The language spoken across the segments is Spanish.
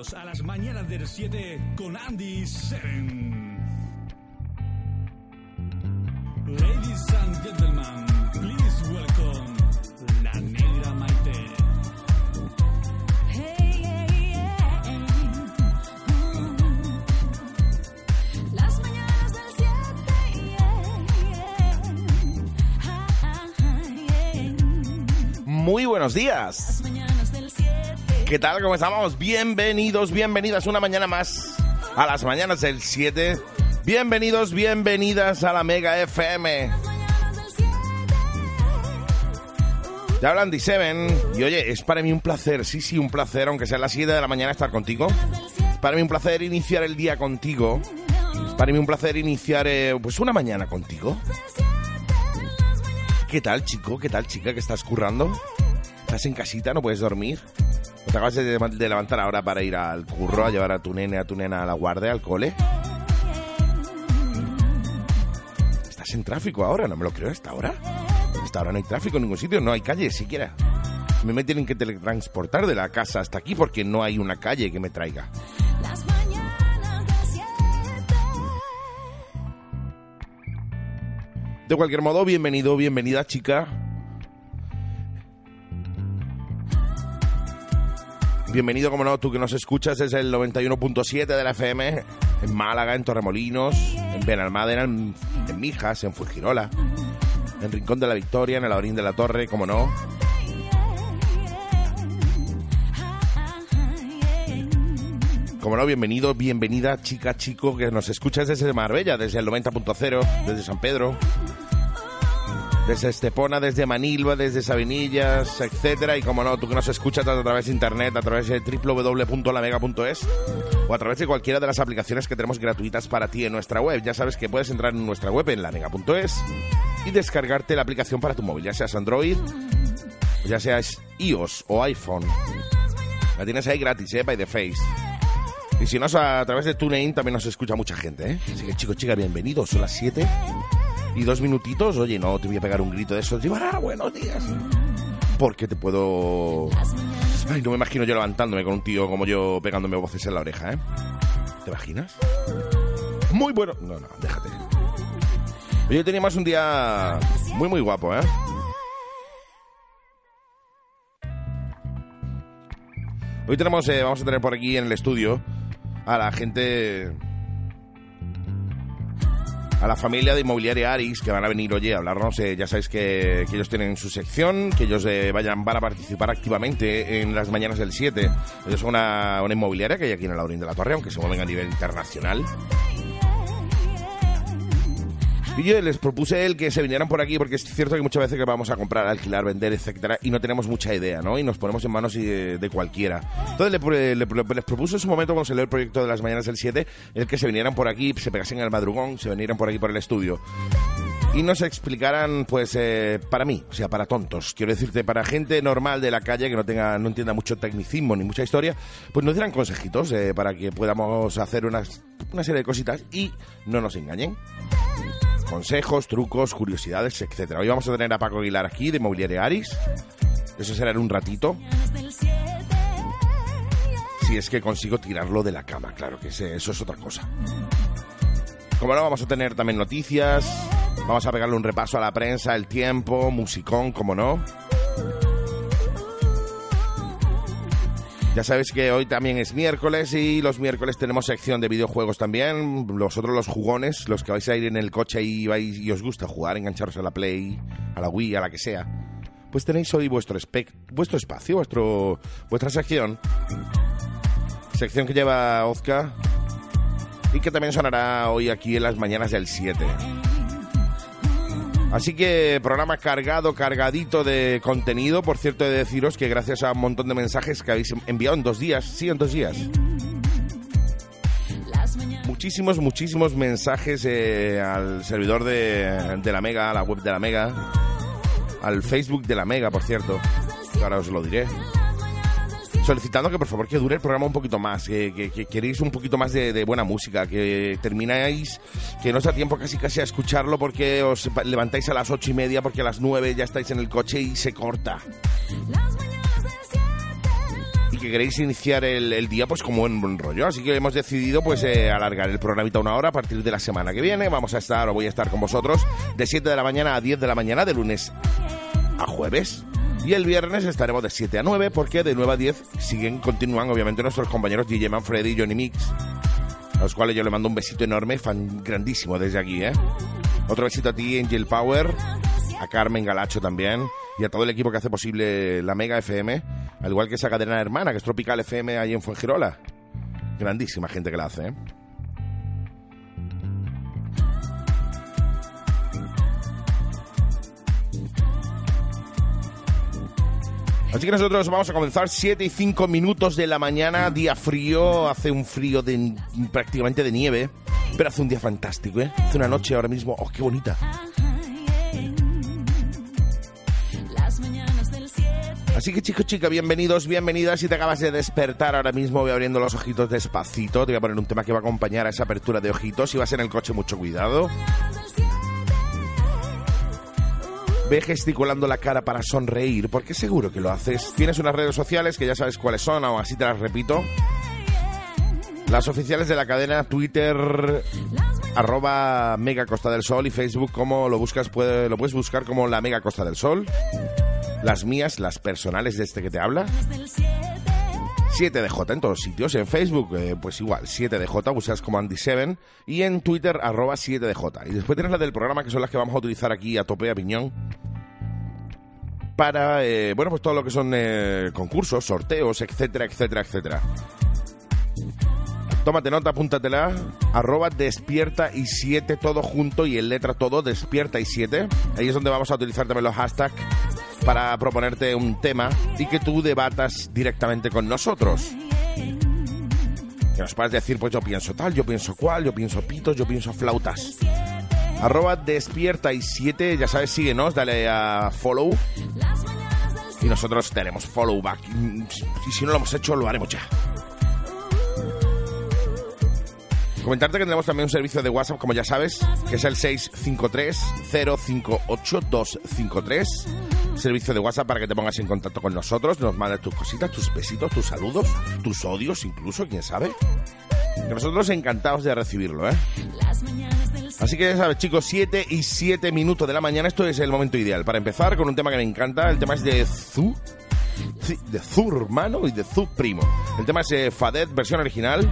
Bienvenidos a las mañanas del 7 con Andy Seven. Ladies and gentlemen, please welcome la negra Maite. Las mañanas del 7 Muy buenos días. Mañanas del 7 ¿Qué tal? ¿Cómo estamos? Bienvenidos, bienvenidas una mañana más a las mañanas del 7. Bienvenidos, bienvenidas a la Mega FM. Mañanas del 7 Te hablan Andy Seven. Y oye, es para mí un placer, sí, sí, un placer, aunque sea a las 7 de la mañana estar contigo. Es para mí un placer iniciar el día contigo. Es para mí un placer iniciar eh, pues una mañana contigo. ¿Qué tal, chico? ¿Qué tal, chica? ¿Qué estás currando? ¿Estás en casita? ¿No puedes dormir? ¿O te acabas de, levantar ahora para ir al curro a llevar a tu nene, a tu nena a la guardia, al cole? ¿Estás en tráfico ahora? No me lo creo, ¿a esta hora? A esta hora no hay tráfico en ningún sitio, no hay calle siquiera. Me me tienen que teletransportar de la casa hasta aquí porque no hay una calle que me traiga. Las mañanas del 7 De cualquier modo, bienvenido, bienvenida, chica. Bienvenido, como no, tú que nos escuchas desde el 91.7 de la FM, en Málaga, en Torremolinos, en Benalmádena, en, en Mijas, en Fujirola, en Rincón de la Victoria, en el Laurín de la Torre, como no. Como no, bienvenido, bienvenida, chica, chico, que nos escuchas desde Marbella, desde el 90.0, desde San Pedro, desde Estepona, desde Manilva, desde Sabinillas, etcétera. Y como no, tú que nos escuchas a través de internet, a través de www.lamega.es o a través de cualquiera de las aplicaciones que tenemos gratuitas para ti en nuestra web. Ya sabes que puedes entrar en nuestra web en lamega.es y descargarte la aplicación para tu móvil, ya seas Android, ya seas iOS o iPhone. La tienes ahí gratis, ¿eh? By the face. Y si no, a través de TuneIn también nos escucha mucha gente, ¿eh? Así que chicos, chicas, bienvenidos. Son las 7 y dos minutitos. Oye, no te voy a pegar un grito de esos. Digo, ah, buenos días. Porque te puedo... No me imagino yo levantándome con un tío como yo pegándome voces en la oreja, ¿eh? ¿Te imaginas? Muy bueno. No, no, déjate. Hoy teníamos un día muy, muy guapo, ¿eh? Hoy tenemos, eh, vamos a tener por aquí en el estudio a la gente, a la familia de Inmobiliaria Aris, que van a venir, oye, a hablarnos. eh, ya sabéis que, que ellos tienen su sección, que ellos eh, vayan, van a participar activamente en las mañanas del 7. Ellos son una, una inmobiliaria que hay aquí en el Laurín de la Torre, aunque se mueven a nivel internacional. Y yo les propuse el que se vinieran por aquí, porque es cierto que muchas veces que vamos a comprar, alquilar, vender, etcétera, y no tenemos mucha idea, ¿no? Y nos ponemos en manos de, de cualquiera. Entonces le- le- le- les propuse en su momento, cuando dio el proyecto de las mañanas del 7, el que se vinieran por aquí, se pegasen el madrugón, se vinieran por aquí por el estudio. Y nos explicaran, pues, eh, para mí, o sea, para tontos, quiero decirte, para gente normal de la calle que no tenga, no entienda mucho tecnicismo ni mucha historia, pues nos dieran consejitos eh, para que podamos hacer unas, una serie de cositas y no nos engañen consejos, trucos, curiosidades, etcétera. Hoy vamos a tener a Paco Aguilar aquí de Mobiliaria Aris. Eso será en un ratito. del 7 Si es que consigo tirarlo de la cama, claro que ese- eso es otra cosa. Como no, vamos a tener también noticias. Vamos a pegarle un repaso a la prensa, el tiempo, musicón, como no. Ya sabéis que hoy también es miércoles y los miércoles tenemos sección de videojuegos también. Vosotros los jugones, los que vais a ir en el coche y, vais, y os gusta jugar, engancharos a la Play, a la Wii, a la que sea. Pues tenéis hoy vuestro, espec- vuestro espacio, vuestro, vuestra sección. Sección que lleva Ozka y que también sonará hoy aquí en las mañanas del 7. Así que programa cargado, cargadito de contenido. Por cierto, he de deciros que gracias a un montón de mensajes que habéis enviado en dos días, sí, en dos días, muchísimos, muchísimos mensajes eh, al servidor de, de la Mega, a la web de la Mega, al Facebook de la Mega, por cierto. Ahora os lo diré. Solicitando que por favor que dure el programa un poquito más, que, que- que queréis un poquito más de, buena música, que termináis, que no os tiempo casi casi a escucharlo porque os levantáis a las ocho y media porque a las nueve ya estáis en el coche y se corta. Y que queréis iniciar el, el día pues como en buen rollo. Así que hemos decidido pues eh, alargar el programita una hora a partir de la semana que viene. Vamos a estar o voy a estar con vosotros de 7 de la mañana a 10 de la mañana de lunes a jueves. Y el viernes estaremos de 7 a 9 porque de 9 a 10 siguen, continúan obviamente nuestros compañeros DJ Manfredi y Johnny Mix, a los cuales yo le mando un besito enorme, fan grandísimo desde aquí, ¿eh? Otro besito a ti, Angel Power, a Carmen Galacho también y a todo el equipo que hace posible la Mega FM, al igual que esa cadena hermana que es Tropical FM ahí en Fuengirola. Grandísima gente que la hace, ¿eh? Así que nosotros vamos a comenzar 7 y 5 minutos de la mañana, día frío, hace un frío de prácticamente de nieve, pero hace un día fantástico, ¿eh? Hace una noche ahora mismo, oh, qué bonita. Las mañanas del 7. Así que chicos, chicas, bienvenidos, bienvenidas. Si te acabas de despertar ahora mismo, voy abriendo los ojitos despacito. Te voy a poner un tema que va a acompañar a esa apertura de ojitos. Si vas en el coche, mucho cuidado. Ve gesticulando la cara para sonreír, porque seguro que lo haces. Tienes unas redes sociales que ya sabes cuáles son, aún así te las repito. Las oficiales de la cadena Twitter, arroba Mega Costa del Sol y Facebook, como lo buscas, lo puedes buscar como la Mega Costa del Sol. Las mías, las personales de este que te habla. 7DJ en todos sitios. En Facebook, eh, pues igual, 7DJ, buscas como Andy7. Y en Twitter, arroba 7DJ. Y después tienes la del programa, que son las que vamos a utilizar aquí a tope, a piñón. Para, eh, bueno, pues todo lo que son eh, concursos, sorteos, etcétera, etcétera, etcétera. Tómate nota, apúntatela. Arroba despierta y 7 todo junto y en letra todo, despierta y 7. Ahí es donde vamos a utilizar también los hashtags para proponerte un tema y que tú debatas directamente con nosotros. Que nos puedas decir, pues yo pienso tal, yo pienso cual, yo pienso pitos, yo pienso flautas. Arroba despierta y 7, ya sabes, síguenos, dale a follow. Y nosotros te haremos follow back. Y si no lo hemos hecho, lo haremos ya. Comentarte que tenemos también un servicio de WhatsApp, como ya sabes, que es el 653-058-253. Servicio de WhatsApp para que te pongas en contacto con nosotros, nos mandes tus cositas, tus besitos, tus saludos, tus odios incluso, quién sabe. Nosotros encantados de recibirlo, ¿eh? Así que ya sabes, chicos, 7 y 7 minutos de la mañana, esto es el momento ideal para empezar con un tema que me encanta. El tema es de Zu, de Zu hermano y de Zu primo. El tema es eh, Fadet, versión original.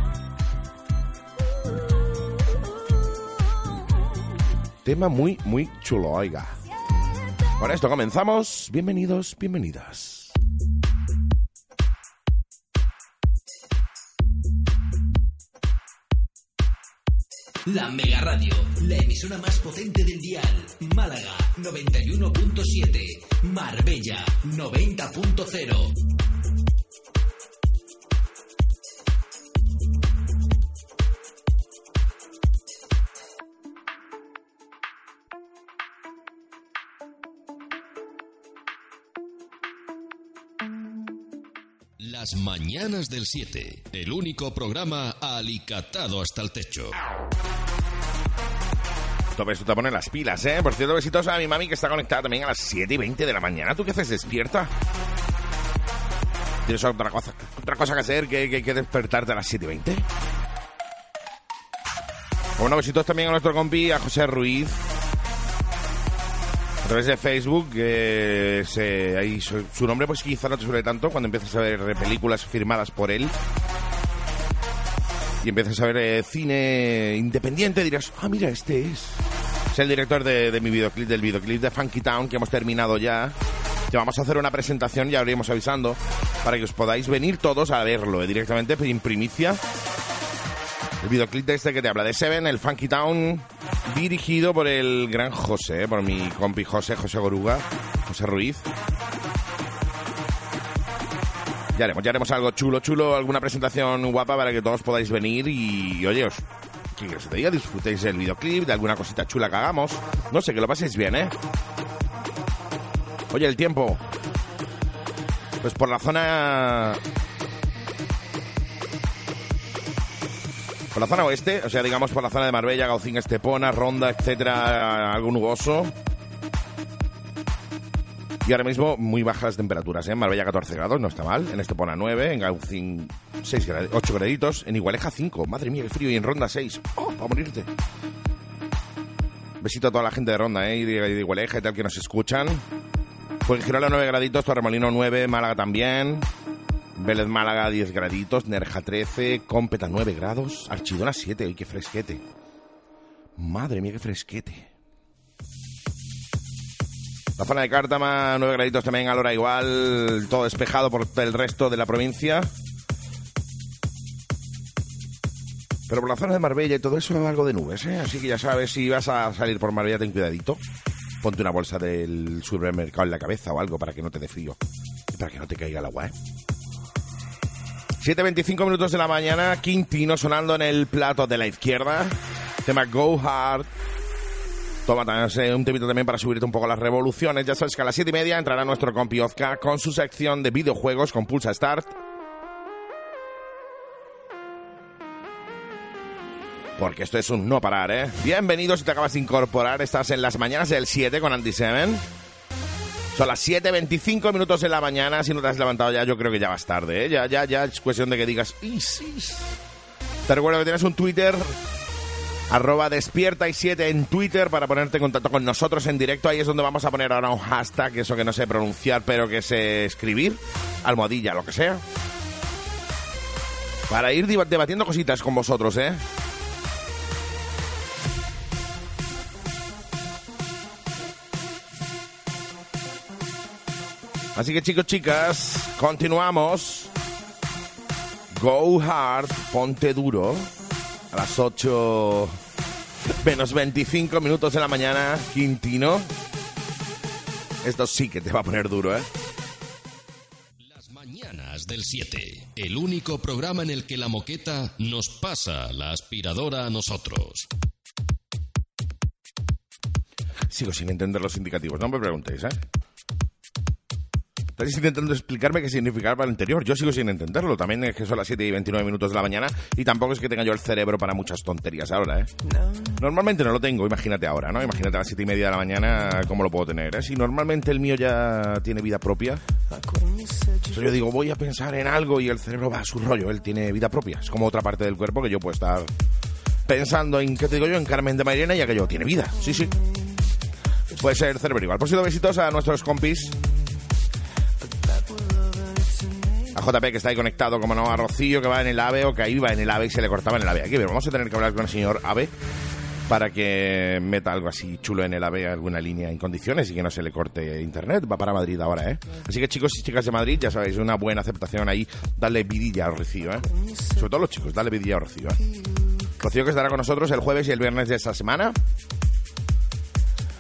Tema muy, muy chulo, oiga. Con esto comenzamos. Bienvenidos, bienvenidas. La Mega Radio, la emisora más potente del dial. Málaga 91.7, Marbella 90.0. Las mañanas del 7, el único programa alicatado hasta el techo. Todo esto te pone las pilas, ¿eh? Por cierto, besitos a mi mami que está conectada también a las 7 y 20 de la mañana. ¿Tú qué haces despierta? ¿Tienes otra cosa, otra cosa que hacer que, que, que despertarte a las 7 y 20? Bueno, besitos también a nuestro compi, a José Ruiz. A través de Facebook, ahí su, nombre pues quizá no te suele tanto cuando empiezas a ver películas firmadas por él. Y empiezas a ver eh, cine independiente, dirás, ah, mira, este es. Es el director de, de mi videoclip, del videoclip de Funky Town, que hemos terminado ya. Que vamos a hacer una presentación, ya habríamos avisando, para que os podáis venir todos a verlo eh, directamente en primicia. El videoclip de este que te habla de Seven, el Funky Town, dirigido por el gran José, por mi compi José, José Goruga, José Ruiz. Ya haremos, ya haremos algo chulo, chulo, alguna presentación guapa para que todos podáis venir y, oye, os, que os diga, disfrutéis del videoclip, de alguna cosita chula que hagamos. No sé, que lo paséis bien, ¿eh? Oye, el tiempo. Pues por la zona... Por la zona oeste, o sea, digamos por la zona de Marbella, Gaucín, Estepona, Ronda, etcétera, algo nuboso. Y ahora mismo muy bajas las temperaturas, ¿eh? En Marbella 14 grados, no está mal. En Estepona 9, en Gaucín 6 grad- 8 graditos, en Igualeja 5, madre mía, qué frío, y en Ronda 6. ¡Oh, a morirte! Besito a toda la gente de Ronda, ¿eh? Y de, y de Igualeja y tal que nos escuchan. Fuengirola 9 graditos, Torremolino 9, Málaga también. Vélez Málaga 10 graditos, Nerja 13, Cómpeta 9 grados, Archidona 7, ¡ay, qué fresquete! Madre mía, qué fresquete. La zona de Cártama, 9 graditos también, a la hora igual, todo despejado por el resto de la provincia. Pero por la zona de Marbella y todo eso, algo de nubes, ¿eh? Así que ya sabes, si vas a salir por Marbella, ten cuidadito. Ponte una bolsa del supermercado en la cabeza o algo para que no te dé frío. Y para que no te caiga el agua, ¿eh? 7.25 minutos de la mañana, Quintino sonando en el plato de la izquierda. Tema Go Hard. Toma un temito también para subirte un poco las revoluciones. Ya sabes que a las 7 y media entrará nuestro compi Ozka con su sección de videojuegos con Pulsa Start. Porque esto es un no parar, ¿eh? Bienvenidos si te acabas de incorporar. Estás en las mañanas del 7 con Andy Seven. Son las 7.25 minutos de la mañana. Si no te has levantado ya, yo creo que ya vas tarde, ¿eh? Ya, ya, ya es cuestión de que digas... "Is, is". Te recuerdo que tienes un Twitter arroba despierta y 7 en Twitter para ponerte en contacto con nosotros en directo. Ahí es donde vamos a poner ahora un hashtag, eso que no sé pronunciar, pero que sé escribir, almohadilla, lo que sea. Para ir deba- debatiendo cositas con vosotros, ¿eh? Así que chicos, chicas, continuamos. Go hard, ponte duro. A las 8 menos 25 minutos de la mañana, Quintino. Esto sí que te va a poner duro, ¿eh? Las mañanas del 7. El único programa en el que la moqueta nos pasa la aspiradora a nosotros. Sigo sin entender los indicativos, no me preguntéis, ¿eh? Estáis intentando explicarme qué significaba el anterior. Yo sigo sin entenderlo. También es que son las 7 y 29 minutos de la mañana y tampoco es que tenga yo el cerebro para muchas tonterías ahora, ¿eh? Normalmente no lo tengo, imagínate ahora, ¿no? Imagínate a las 7 y media de la mañana cómo lo puedo tener, ¿eh? Si normalmente el mío ya tiene vida propia. O sea, yo digo, voy a pensar en algo y el cerebro va a su rollo. Él tiene vida propia. Es como otra parte del cuerpo que yo puedo estar pensando en, ¿qué te digo yo? En Carmen de Mairena y aquello tiene vida. Sí, sí. Puede ser el cerebro igual. Por cierto, besitos a nuestros compis. A JP que está ahí conectado, como no, a Rocío que va en el AVE o que ahí va en el AVE y se le cortaba en el AVE. Aquí vamos a tener que hablar con el señor AVE para que meta algo así chulo en el AVE, alguna línea en condiciones y que no se le corte internet. Va para Madrid ahora, ¿eh? Así que chicos y chicas de Madrid, ya sabéis, una buena aceptación ahí. Dale vidilla a Rocío, ¿eh? Sobre todo los chicos, dale vidilla a Rocío, ¿eh? Rocío que estará con nosotros el jueves y el viernes de esta semana.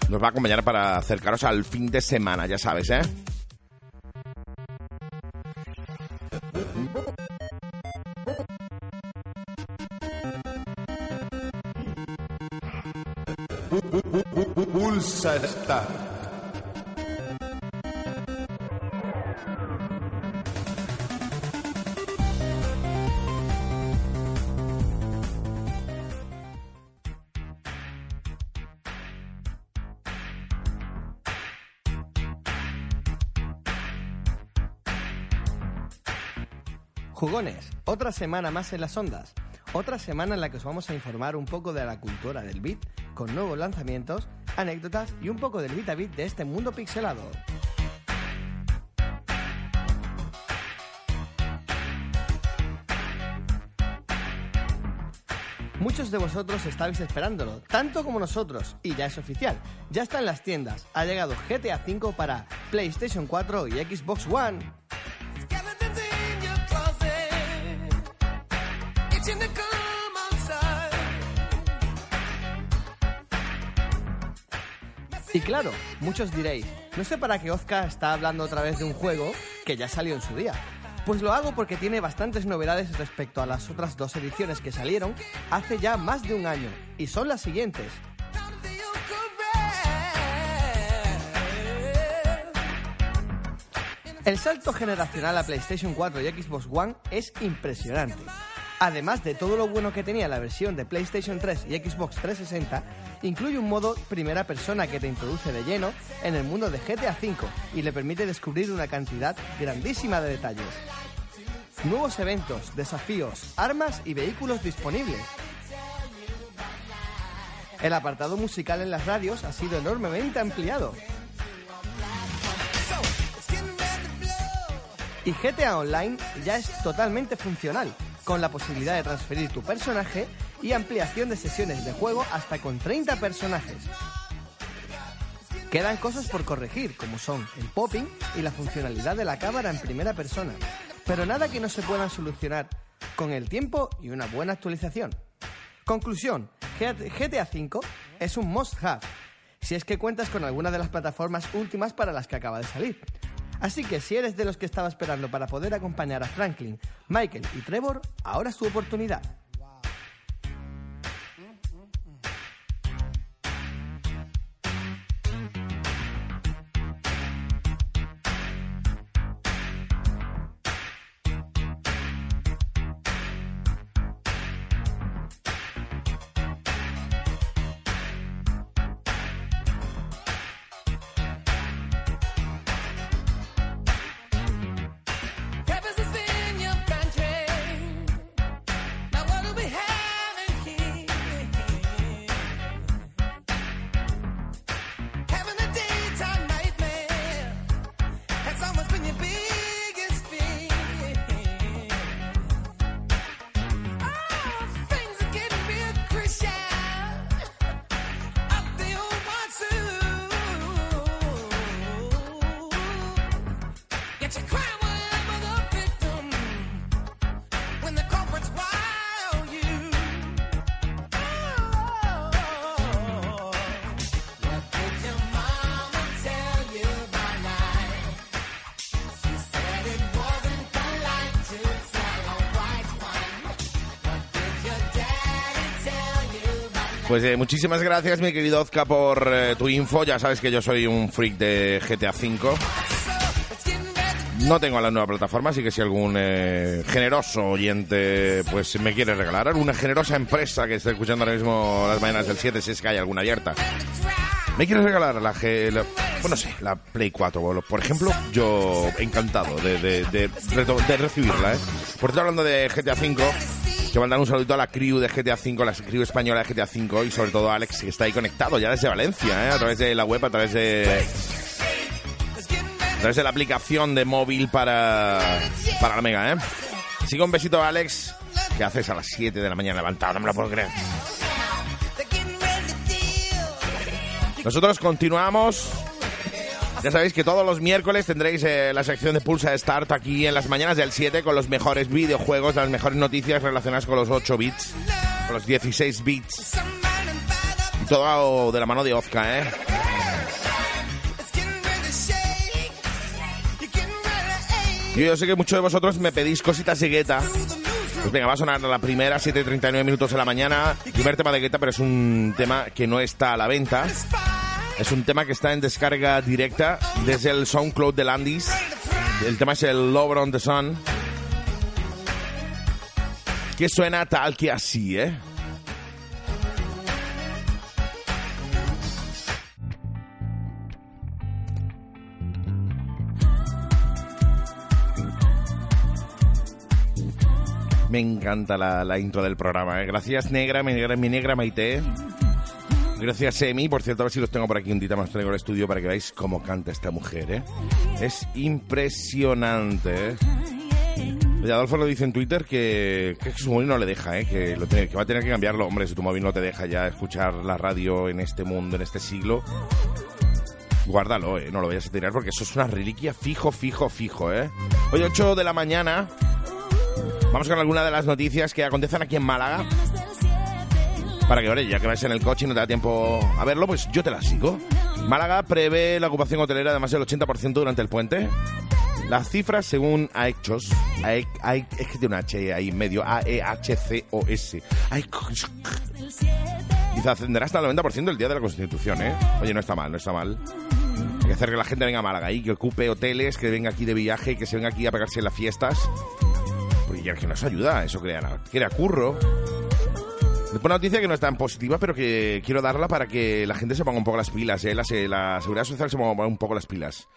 Nos va a acompañar para acercaros al fin de semana, ya sabes, ¿eh? Pulsa Start. Jugones, otra semana más en las ondas. Otra semana en la que os vamos a informar un poco de la cultura del beat, con nuevos lanzamientos, anécdotas y un poco del beat a beat de este mundo pixelado. Muchos de vosotros estabais esperándolo, tanto como nosotros, y ya es oficial. Ya está en las tiendas. Ha llegado GTA V para PlayStation 4 y Xbox One. Y claro, muchos diréis, no sé para qué Ozka está hablando otra vez de un juego que ya salió en su día. Pues lo hago porque tiene bastantes novedades respecto a las otras dos ediciones que salieron hace ya más de un año, y son las siguientes. El salto generacional a PlayStation 4 y Xbox One es impresionante. Además de todo lo bueno que tenía la versión de PlayStation 3 y Xbox 360, incluye un modo primera persona que te introduce de lleno en el mundo de GTA V y le permite descubrir una cantidad grandísima de detalles. Nuevos eventos, desafíos, armas y vehículos disponibles. El apartado musical en las radios ha sido enormemente ampliado. Y GTA Online ya es totalmente funcional, con la posibilidad de transferir tu personaje y ampliación de sesiones de juego hasta con 30 personajes. Quedan cosas por corregir, como son el popping y la funcionalidad de la cámara en primera persona, pero nada que no se puedan solucionar con el tiempo y una buena actualización. Conclusión, GTA V es un must-have, si es que cuentas con alguna de las plataformas últimas para las que acaba de salir. Así que si eres de los que estaba esperando para poder acompañar a Franklin, Michael y Trevor, ahora es tu oportunidad. Pues eh, muchísimas gracias, mi querido Ozka, por eh, tu info. Ya sabes que yo soy un freak de GTA V. No tengo la nueva plataforma, así que si algún eh, generoso oyente pues me quiere regalar, alguna generosa empresa que esté escuchando ahora mismo las mañanas del 7, si es que hay alguna abierta, me quiere regalar la, la- bueno, sí, la Play 4, por- ejemplo, yo encantado de, de, de, de recibirla. ¿eh? Por cierto, hablando de GTA V, que mandar un saludito a la crew de GTA V, la crew española de GTA V y sobre todo a Alex, que está ahí conectado ya desde Valencia, ¿eh? a través de la web, a través de a través de la aplicación de móvil para, para la Mega, ¿eh? Que un besito a Alex, que haces a las 7 de la mañana levantado, no me lo puedo creer. Nosotros continuamos. Ya sabéis que todos los miércoles tendréis eh, la sección de Pulsa Start aquí en las mañanas del 7 con los mejores videojuegos, las mejores noticias relacionadas con los 8 bits, con los 16 bits. Todo de la mano de Ozka, ¿eh? Yo, sé que muchos de vosotros me pedís cositas de Guetta. Pues venga, va a sonar la primera, 7.39 minutos de la mañana. Primer tema de Guetta, pero es un tema que no está a la venta. Es un tema que está en descarga directa desde el SoundCloud de Landis. El tema es el Lover on the Sun. Que suena tal que así, ¿eh? Me encanta la, la intro del programa. ¿eh? Gracias, negra, mi negra, mi negra Maite. Gracias, Emi. Por cierto, a ver si los tengo por aquí un día más traigo al estudio para que veáis cómo canta esta mujer. ¿eh? Es impresionante. ¿eh? Adolfo lo dice en Twitter que, su móvil no le deja, ¿eh? que va a tener que cambiarlo. Hombre, si tu móvil no te deja ya escuchar la radio en este mundo, en este siglo, guárdalo, ¿eh? no lo vayas a tirar porque eso es una reliquia fijo, fijo, fijo. ¿eh? Hoy 8 de la mañana vamos con alguna de las noticias que acontecen aquí en Málaga. Para que, oye, ya que vais en el coche y no te da tiempo a verlo, pues yo te la sigo. Málaga prevé la ocupación hotelera de más del 80% durante el puente. Las cifras, según Aechos, Ae- Ae- es que tiene un H ahí en medio, A-E-H-C-O-S. Dice, ascenderá hasta el 90% el día de la Constitución, ¿eh? Oye, no está mal, no está mal. Hay que hacer que la gente venga a Málaga y que ocupe hoteles, que venga aquí de viaje, que se venga aquí a pegarse las fiestas. Porque ya que nos ayuda, eso crea, crea curro. Una noticia que no es tan positiva, pero que quiero darla para que la gente se ponga un poco las pilas, ¿eh? la, la seguridad social se ponga un poco las pilas.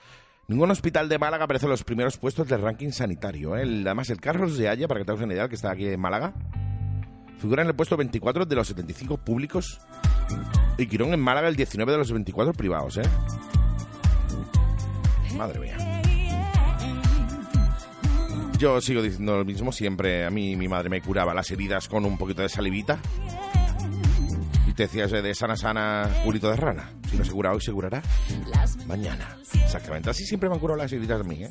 Ningún hospital de Málaga aparece en los primeros puestos del ranking sanitario. ¿eh? El- además, el Carlos de Haya, para que te hagas una idea, que está aquí en Málaga, figura en el puesto 24 de los 75 públicos y Quirón en Málaga el 19 de los 24 privados. ¿eh? Madre mía. Yo sigo diciendo lo mismo siempre. A mí mi madre me curaba las heridas con un poquito de salivita. Y te decías de sana sana culito de rana. Si no se cura hoy, se curará mañana. Exactamente. Así siempre me han curado las heridas a mí, ¿eh?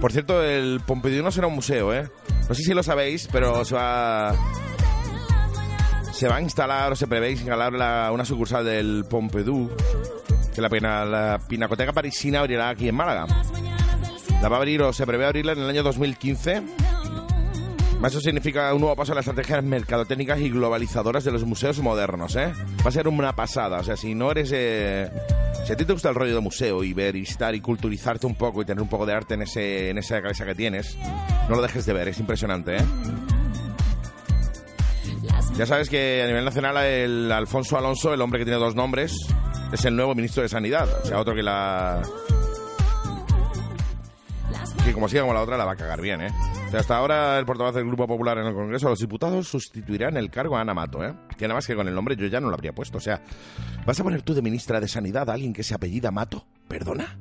Por cierto, el Pompidou no será un museo, ¿eh? No sé si lo sabéis, pero se va... Se va a instalar o se prevé instalar la- una sucursal del Pompidou que la, la Pinacoteca Parisina abrirá aquí en Málaga. La va a abrir o se prevé abrirla en el año 2015. Eso significa un nuevo paso en las estrategias mercadotécnicas y globalizadoras de los museos modernos, ¿eh? Va a ser una pasada. O sea, si no eres... eh, Si a ti te gusta el rollo de museo y ver y estar y culturizarte un poco y tener un poco de arte en, ese, en esa cabeza que tienes, no lo dejes de ver. Es impresionante, ¿eh? Ya sabes que a nivel nacional el Alfonso Alonso, el hombre que tiene dos nombres, es el nuevo ministro de Sanidad. O sea, otro que la... Que como siga como la otra, la va a cagar bien, ¿eh? Hasta ahora el portavoz del Grupo Popular en el Congreso los Diputados sustituirá en el cargo a Ana Mato, ¿eh? Que nada más que con el nombre yo ya no lo habría puesto. O sea, ¿vas a poner tú de ministra de Sanidad a alguien que se apellida Mato? ¿Perdona?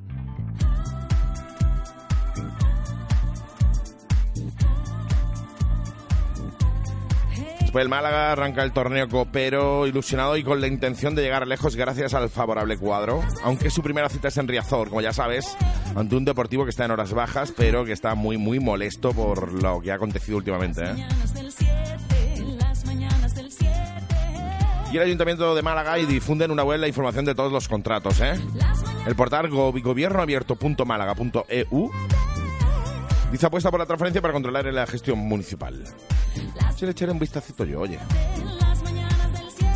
El Málaga arranca el torneo copero ilusionado y con la intención de llegar lejos gracias al favorable cuadro. Aunque su primera cita es en Riazor, como ya sabes, ante un deportivo que está en horas bajas, pero que está muy, muy molesto por lo que ha acontecido últimamente. ¿eh? Mañanas del 7, las mañanas del 7. Y el Ayuntamiento de Málaga y difunden una web la información de todos los contratos. ¿eh? El portal go- gobiernoabierto.málaga.eu dice apuesta por la transferencia para controlar la gestión municipal. Si le echaré un vistacito yo, oye. Las mañanas del 7.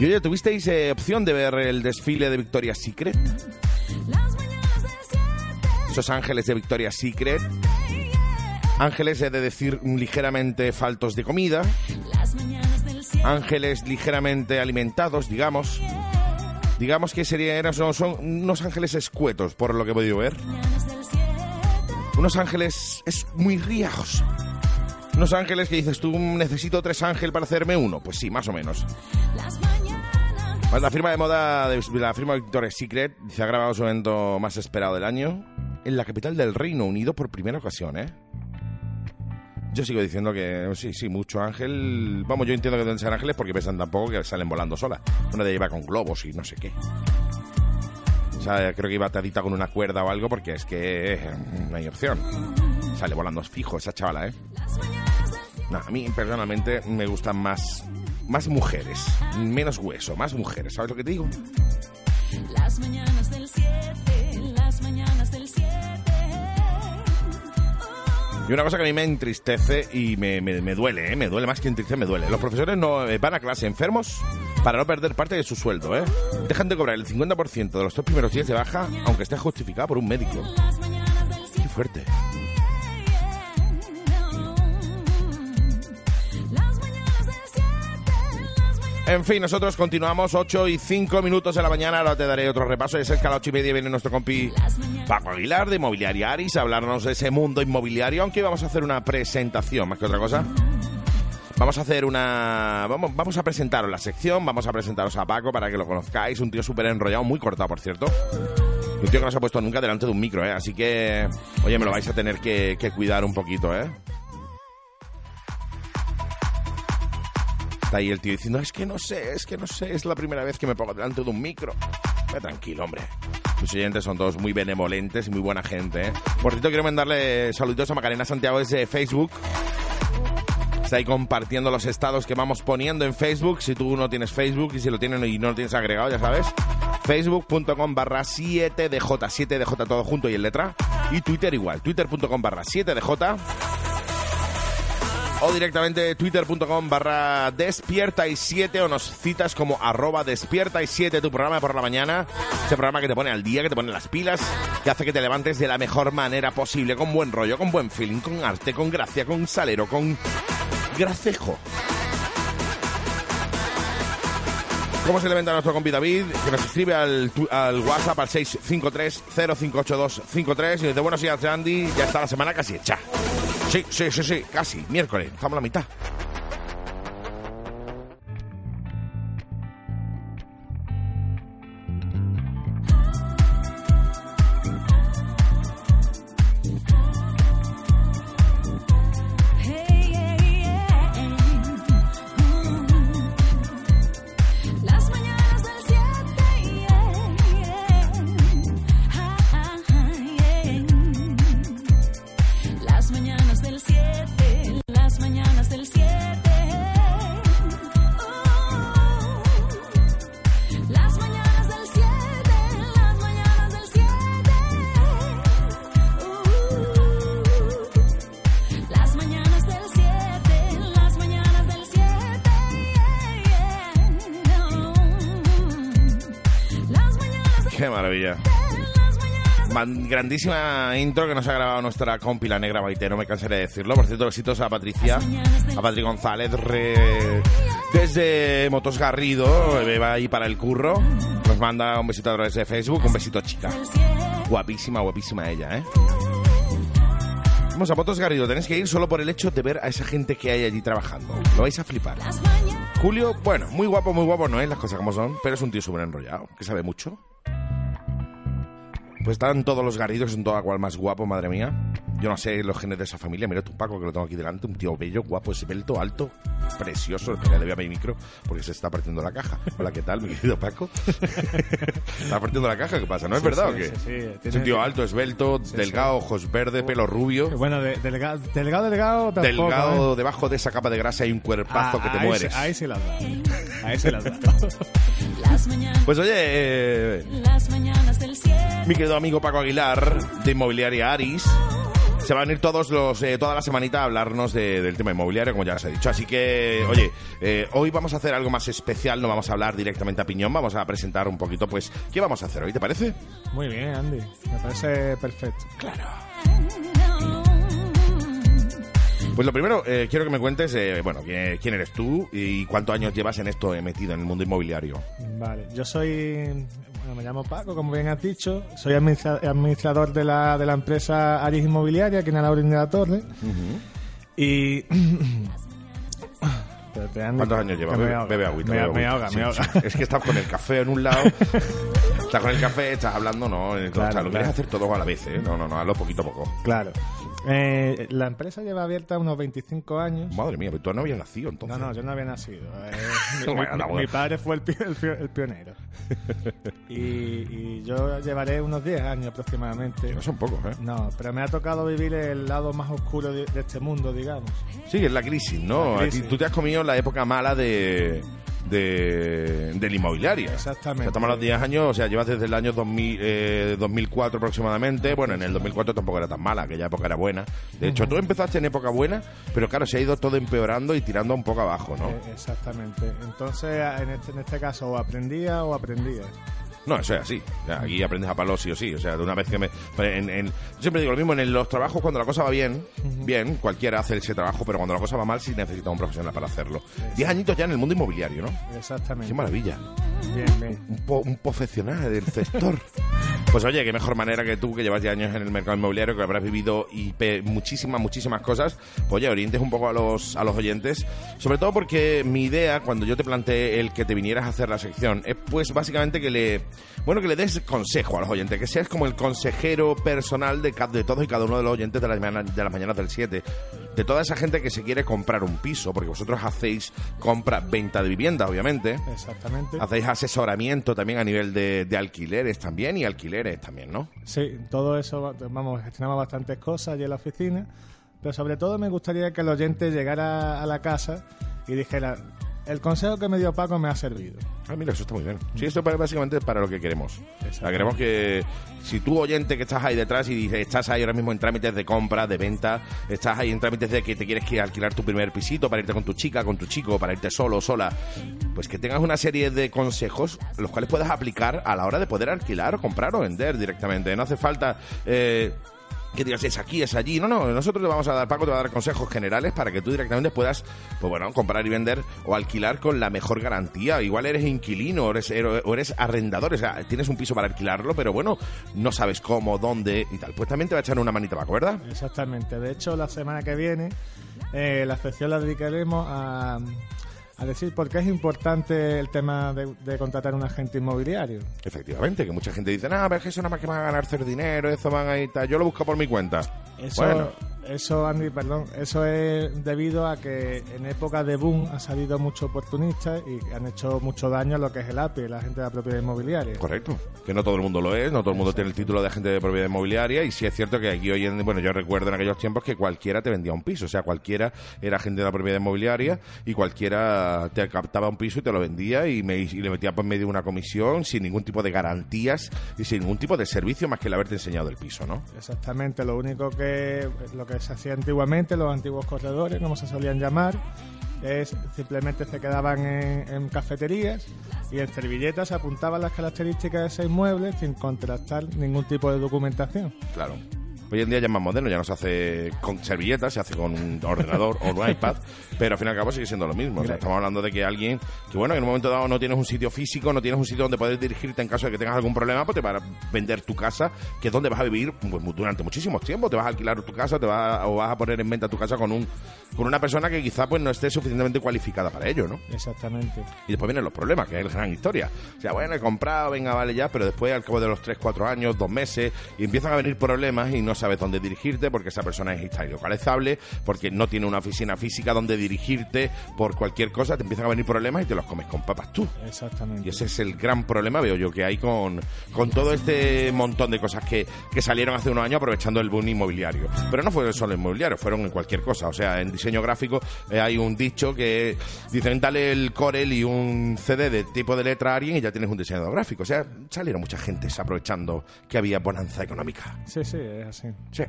Y oye, ¿tuvisteis eh, opción de ver el desfile de Victoria's Secret? Las mañanas del 7. Esos ángeles de Victoria's Secret. Ángeles, he de decir, ligeramente faltos de comida. Las mañanas del 7. Ángeles ligeramente alimentados, digamos. Digamos que serían, eran- son, son unos ángeles escuetos, por lo que he podido ver. Mañanas del 7. Unos ángeles es muy riajos. Unos ángeles que dices, tú necesito tres ángeles para hacerme uno. Pues sí, más o menos. La firma de moda de la firma Victoria's Secret se ha grabado su evento más esperado del año en la capital del Reino Unido por primera ocasión, ¿eh? Yo sigo diciendo que sí, sí, mucho ángel. Vamos, yo entiendo que deben ser ángeles porque pesan tampoco que salen volando sola. Una de iba con globos y no sé qué. O sea, creo que iba atadita con una cuerda o algo porque es que eh, no hay opción. Sale volando fijo esa chavala, ¿eh? No, a mí personalmente me gustan más, más mujeres, menos hueso, más mujeres. ¿Sabes lo que te digo? Las mañanas del 7. Las mañanas del 7. Y una cosa que a mí me entristece y me, me- me duele, ¿eh? me duele más que entristecer, me duele. Los profesores no eh, van a clase enfermos para no perder parte de su sueldo. ¿eh? Dejan de cobrar el 50% de los tres primeros días de baja, aunque esté justificado por un médico. Las mañanas del 7. Qué fuerte. En fin, nosotros continuamos 8 y 5 minutos de la mañana. Ahora te daré otro repaso. Es que a las 8 y media viene nuestro compi Paco Aguilar de Inmobiliaria Aris a hablarnos de ese mundo inmobiliario. Aunque vamos a hacer una presentación más que otra cosa. Vamos a hacer una. Vamos, a presentaros la sección. Vamos a presentaros a Paco para que lo conozcáis. Un tío súper enrollado, muy cortado, por cierto. Un tío que no se ha puesto nunca delante de un micro, ¿eh? Así que. Oye, me lo vais a tener que cuidar un poquito, ¿eh? Está ahí el tío diciendo, es que no sé, es que no sé, es la primera vez que me pongo delante de un micro. Ve tranquilo, hombre. Mis oyentes son todos muy benevolentes y muy buena gente, ¿eh? Por cierto, quiero mandarle saluditos a Macarena Santiago desde Facebook. Está ahí compartiendo los estados que vamos poniendo en Facebook. Si tú no tienes Facebook y si lo tienes y no lo tienes agregado, ya sabes. Facebook.com barra 7DJ, 7DJ todo junto y en letra. Y Twitter igual, twitter.com barra 7DJ. O directamente twitter.com barra despierta y 7 o nos citas como arroba despierta y 7 tu programa por la mañana. Ese programa que te pone al día, que te pone las pilas, que hace que te levantes de la mejor manera posible, con buen rollo, con buen feeling, con arte, con gracia, con salero, con gracejo. ¿Cómo se levanta nuestro compi David? Que nos escribe al, al WhatsApp al 653-058253 y dice, buenos días, Andy, ya está la semana casi hecha. Sí, sí, sí, sí, casi, miércoles, estamos a la mitad. Grandísima intro que nos ha grabado nuestra compi la negra Maite, no me cansaré de decirlo. Por cierto, besitos a Patricia, a Patri González, re- desde Motos Garrido, va ahí para el curro. Nos manda un besito a través de Facebook, un besito chica. Guapísima, guapísima ella, ¿eh? Vamos a Motos Garrido, tenéis que ir solo por el hecho de ver a esa gente que hay allí trabajando. Lo vais a flipar. Julio, bueno, muy guapo, muy guapo no es, las cosas como son, pero es un tío súper enrollado, que sabe mucho. Pues están todos los garridos, son toda cual más guapo, madre mía. Yo no sé los genes de esa familia. Mira tu Paco, que lo tengo aquí delante. Un tío bello, guapo, esbelto, alto, precioso. Espera, le voy a mi micro porque se está partiendo la caja. Hola, ¿qué tal, mi querido Paco? ¿Está partiendo la caja? ¿Qué pasa? ¿No es Sí, verdad sí, o qué? sí, sí, Es tiene- un tío alto, esbelto, delgado, ojos verdes, pelo rubio. Bueno, de- delgado, delgado, tampoco. Delgado, ¿eh? debajo de esa capa de grasa hay un cuerpazo Ah, que te ahí mueres. se- Ahí se las da. Ahí se las da. Pues oye, eh, las mañanas del 7. mi querido amigo Paco Aguilar, de Inmobiliaria Aris, se va a venir todos los, eh, toda la semanita a hablarnos de- del tema inmobiliario, como ya os he dicho. Así que, oye, eh, hoy vamos a hacer algo más especial, no vamos a hablar directamente a piñón, vamos a presentar un poquito, pues, ¿qué vamos a hacer hoy? ¿Te parece? Muy bien, Andy. Me parece perfecto. Claro. Pues lo primero, eh, quiero que me cuentes, eh, bueno, quién quién eres tú y cuántos años llevas en esto eh, metido en el mundo inmobiliario. Vale, yo soy. Bueno, me llamo Paco, como bien has dicho. Soy administra- administrador de la, de la empresa Aris Inmobiliaria, aquí en Alaurín de la Torre. Y. ¿Cuántos años llevas? me Bebe, ahoga. bebe agüita, Me, bebe me agüita. ahoga, Sí, me ahoga. sí. Es que estás con el café en un lado, estás con el café, estás hablando, no, Claro, o sea, lo quieres hacer todo a la vez, ¿eh? No, no, no, hazlo poquito a poco. Claro. Eh, la empresa lleva abierta unos 25 años. Madre mía, pero tú no habías nacido entonces. No, no, yo no había nacido. Eh, mi, Bueno, mi- no, bueno. mi padre fue el, pi- el pi- el pionero. y, y yo llevaré unos 10 años aproximadamente. No son pocos, ¿eh? No, pero me ha tocado vivir el lado más oscuro de, de este mundo, digamos. Sí, es la crisis, ¿no? La crisis. Tú te has comido la época mala de, de del inmobiliario. Exactamente. O sea, estamos los 10 años, o sea, llevas desde el año 2000, eh, 2004 aproximadamente. Bueno, en el 2004 tampoco era tan mala, aquella época era buena. De hecho, tú empezaste en época buena, pero claro, se ha ido todo empeorando y tirando un poco abajo, ¿no? Eh, exactamente. Entonces, en este, en este caso, o aprendía o aprendías. No, eso es así. O sea, aquí aprendes a palo sí o sí. O sea, de una vez que me... En, en- yo siempre digo lo mismo, en los trabajos cuando la cosa va bien, bien, cualquiera hace ese trabajo, pero cuando la cosa va mal sí necesita un profesional para hacerlo. Diez añitos ya en el mundo inmobiliario, ¿no? Exactamente. Qué maravilla. Bien, bien. Un, po- un profesional del sector. Pues oye, qué mejor manera que tú, que llevas ya años en el mercado inmobiliario, que habrás vivido y muchísimas, muchísimas cosas, pues oye, orientes un poco a los, a los oyentes. Sobre todo porque mi idea, cuando yo te planteé el que te vinieras a hacer la sección, es pues básicamente que le, bueno, que le des consejo a los oyentes, que seas como el consejero personal de, de todos y cada uno de los oyentes de las, de las mañanas del 7. De toda esa gente que se quiere comprar un piso, porque vosotros hacéis compra, venta de vivienda, obviamente. Exactamente. Hacéis asesoramiento también a nivel de, de alquileres también y alquileres también, ¿no? Sí, todo eso, vamos, gestionamos bastantes cosas allí en la oficina, pero sobre todo me gustaría que el oyente llegara a la casa y dijera, el consejo que me dio Paco me ha servido. Ah, mira, eso está muy bien. Sí, esto es básicamente para lo que queremos. O sea, queremos que si tú, oyente, que estás ahí detrás y dices, estás ahí ahora mismo en trámites de compra, de venta, estás ahí en trámites de que te quieres que alquilar tu primer pisito para irte con tu chica, con tu chico, para irte solo sola, pues que tengas una serie de consejos los cuales puedas aplicar a la hora de poder alquilar, comprar o vender directamente. No hace falta... eh, que digas es aquí, es allí. No, no, nosotros te vamos a dar, Paco te va a dar consejos generales para que tú directamente puedas, pues bueno, comprar y vender o alquilar con la mejor garantía. Igual eres inquilino o eres, eres arrendador, o sea, tienes un piso para alquilarlo, pero bueno, no sabes cómo, dónde y tal. Pues también te va a echar una manita, Paco, ¿verdad? Exactamente. De hecho, la semana que viene, eh, la sección la dedicaremos a, a decir por qué es importante el tema de, de contratar un agente inmobiliario. Efectivamente, que mucha gente dice, no, pero es que eso nada más que van a ganar dinero, eso van a ir tal. Yo lo busco por mi cuenta. Eso, Bueno. Eso, Andy, perdón, eso es debido a que en época de boom han salido muchos oportunistas y han hecho mucho daño a lo que es el API, la gente de la propiedad inmobiliaria. Correcto. Que no todo el mundo lo es, no todo el mundo tiene el título de agente de propiedad inmobiliaria y sí es cierto que aquí hoy en bueno, yo recuerdo en aquellos tiempos que cualquiera te vendía un piso, o sea, cualquiera era agente de la propiedad inmobiliaria y cualquiera te captaba un piso y te lo vendía y, me, y le metía por medio una comisión sin ningún tipo de garantías y sin ningún tipo de servicio más que el haberte enseñado el piso, ¿no? Exactamente, lo único que lo que se hacía antiguamente, los antiguos corredores, como se solían llamar, es simplemente se quedaban en, en cafeterías y en servilletas se apuntaban las características de ese inmueble sin contrastar ningún tipo de documentación. Claro. Hoy en día ya es más moderno, ya no se hace con servilletas, se hace con un ordenador o un iPad, pero al fin y al cabo sigue siendo lo mismo. O sea, estamos hablando de que alguien, que bueno, en un momento dado no tienes un sitio físico, no tienes un sitio donde poder dirigirte en caso de que tengas algún problema, pues te va a vender tu casa, que es donde vas a vivir pues, durante muchísimos tiempos. Te vas a alquilar tu casa, te vas a- o vas a poner en venta tu casa con un con una persona que quizá pues no esté suficientemente cualificada para ello, ¿no? Exactamente. Y después vienen los problemas, que es la gran historia. O sea, bueno, he comprado, venga, vale ya, pero después al cabo de los 3, 4 años, 2 meses, y empiezan a venir problemas y no sabes dónde dirigirte porque esa persona es está ilocalizable, porque no tiene una oficina física donde dirigirte por cualquier cosa, te empiezan a venir problemas y te los comes con papas tú. Exactamente. Y ese es el gran problema, veo yo, que hay con, con todo este montón de cosas que, que salieron hace unos años aprovechando el boom inmobiliario. Pero no fue solo inmobiliario, fueron en cualquier cosa. O sea, en diseño gráfico eh, hay un dicho que dicen dale el Corel y un CD de tipo de letra a alguien y ya tienes un diseñador gráfico. O sea, salieron mucha gente aprovechando que había bonanza económica. Sí, sí, es así. Sí.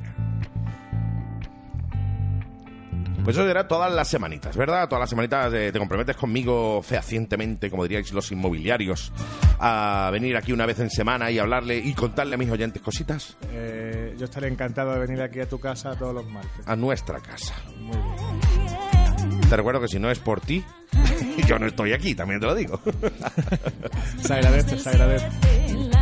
Pues eso será todas las semanitas, ¿verdad? Todas las semanitas eh, te comprometes conmigo fehacientemente, como diríais los inmobiliarios, a venir aquí una vez en semana y hablarle y contarle a mis oyentes cositas Eh, yo estaré encantado de venir aquí a tu casa todos los martes. a nuestra casa. Muy bien. Te recuerdo que si no es por ti, yo no estoy aquí, también te lo digo. Se agradece, se agradece.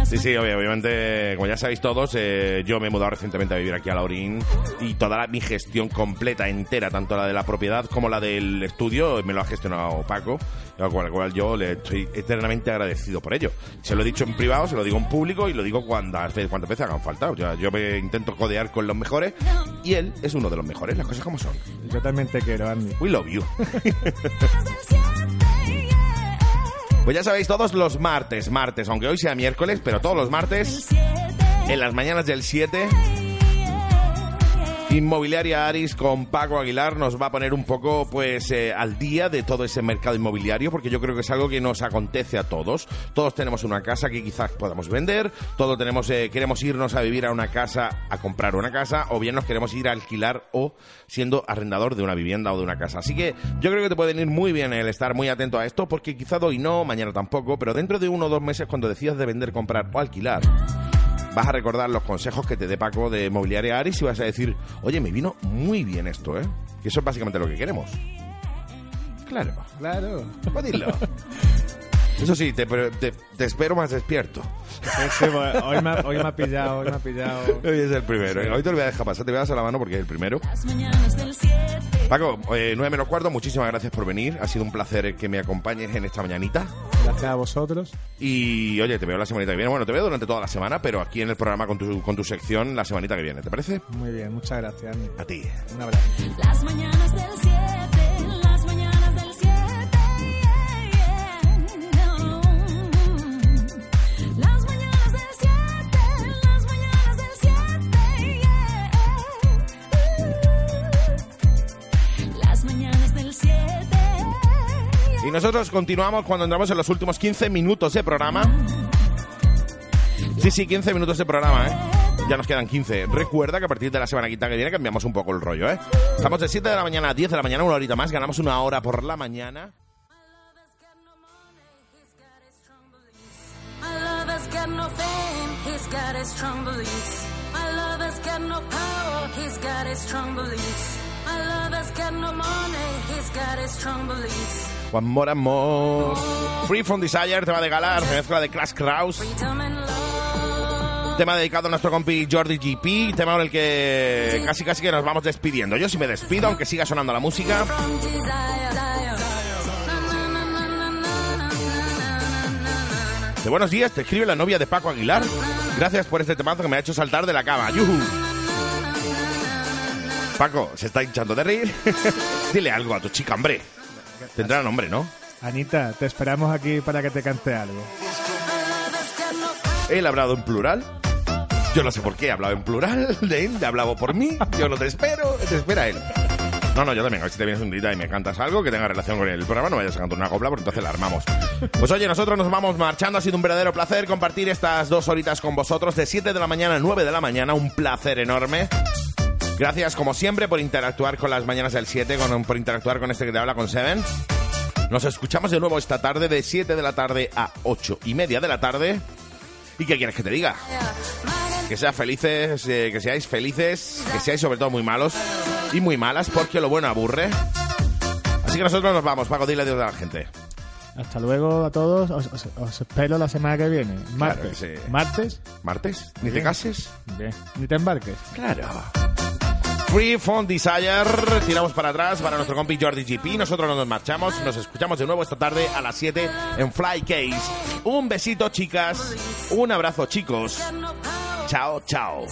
Sí, sí, obvia- obviamente, como ya sabéis todos, eh, yo me he mudado recientemente a vivir aquí a Laurín y toda la- mi gestión completa, entera, tanto la de la propiedad como la del estudio, me lo ha gestionado Paco, al cual, al cual yo le estoy eternamente agradecido por ello. Se lo he dicho en privado, se lo digo en público y lo digo cuantas veces, cuantas veces hagan falta. O sea, yo me intento codear con los mejores y él es uno de los mejores, las cosas como son. Yo también te quiero, Andy. We love you. Pues ya sabéis, todos los martes, martes, aunque hoy sea miércoles, pero todos los martes, en las mañanas del 7, Inmobiliaria Aris con Paco Aguilar nos va a poner un poco pues eh, al día de todo ese mercado inmobiliario porque yo creo que es algo que nos acontece a todos. Todos tenemos una casa que quizás podamos vender, todos tenemos eh, queremos irnos a vivir a una casa, a comprar una casa o bien nos queremos ir a alquilar o siendo arrendador de una vivienda o de una casa. Así que yo creo que te puede venir muy bien el estar muy atento a esto porque quizá hoy no, mañana tampoco, pero dentro de uno o dos meses cuando decidas de vender, comprar o alquilar vas a recordar los consejos que te dé Paco de Mobiliaria Aris y vas a decir, oye, me vino muy bien esto, ¿eh? Que eso es básicamente lo que queremos. Claro, Claro. pues dilo. Eso sí, te, te- te espero más despierto. Sí, sí, hoy, me, ha- hoy me ha pillado, hoy me ha pillado. Hoy es el primero. ¿eh? Hoy te lo voy a dejar pasar, te voy a dar la mano porque es el primero. Las mañanas del 7. Paco, eh, 9 menos cuarto, muchísimas gracias por venir. Ha sido un placer que me acompañes en esta mañanita. Gracias a vosotros. Y oye, te veo la semanita que viene. Bueno, te veo durante toda la semana, pero aquí en el programa con tu, con tu sección la semanita que viene. ¿Te parece? Muy bien, muchas gracias. A ti. Un abrazo. Las mañanas del 7. Y nosotros continuamos cuando entramos en los últimos 15 minutos de programa. Sí, sí, 15 minutos de programa, ¿eh? Ya nos quedan 15. Recuerda que a partir de la semana que viene cambiamos un poco el rollo, ¿eh? Estamos de 7 de la mañana a 10 de la mañana, una horita más. Ganamos una hora por la mañana. Juan Mora Free from Desire, tema de Galar, mezcla de Clash Kraus. Tema dedicado a nuestro compi Jordi GP, tema con el que casi casi que nos vamos despidiendo. Yo sí me despido, aunque siga sonando la música. De buenos días, te escribe la novia de Paco Aguilar. Gracias por este temazo que me ha hecho saltar de la cama. ¡Yuhu! Paco, se está hinchando de reír. Dile algo a tu chica, hombre. Tendrá nombre, ¿no? Anita, te esperamos aquí para que te cante algo. Él ha hablado en plural. Yo no sé por qué ha hablado en plural. De él, ha hablado por mí. Yo no te espero, te espera él. No, no, yo también. A ver si te vienes un día y me cantas algo que tenga relación con el programa, no vayas a cantar una copla, porque entonces la armamos. Pues oye, nosotros nos vamos marchando. Ha sido un verdadero placer compartir estas dos horitas con vosotros. De 7 de la mañana a 9 de la mañana. Un placer enorme. Gracias, como siempre, por interactuar con las mañanas del 7, con, por interactuar con este que te habla, con Seven. Nos escuchamos de nuevo esta tarde, de 7 de la tarde a 8 y media de la tarde. ¿Y qué quieres que te diga? Que seas felices, eh, que seáis felices, que seáis sobre todo muy malos y muy malas, porque lo bueno aburre. Así que nosotros nos vamos, Paco, dile adiós a la gente. Hasta luego a todos. Os, os- os espero la semana que viene. Martes. que sí. Martes. ¿Martes? ¿Ni te cases? Bien. Ni te embarques. Claro. Free from Desire, tiramos para atrás para nuestro compi Jordi GP. Nosotros no nos marchamos, nos escuchamos de nuevo esta tarde a las 7 en Fly Case. Un besito, chicas. Un abrazo, chicos. Chao, chao.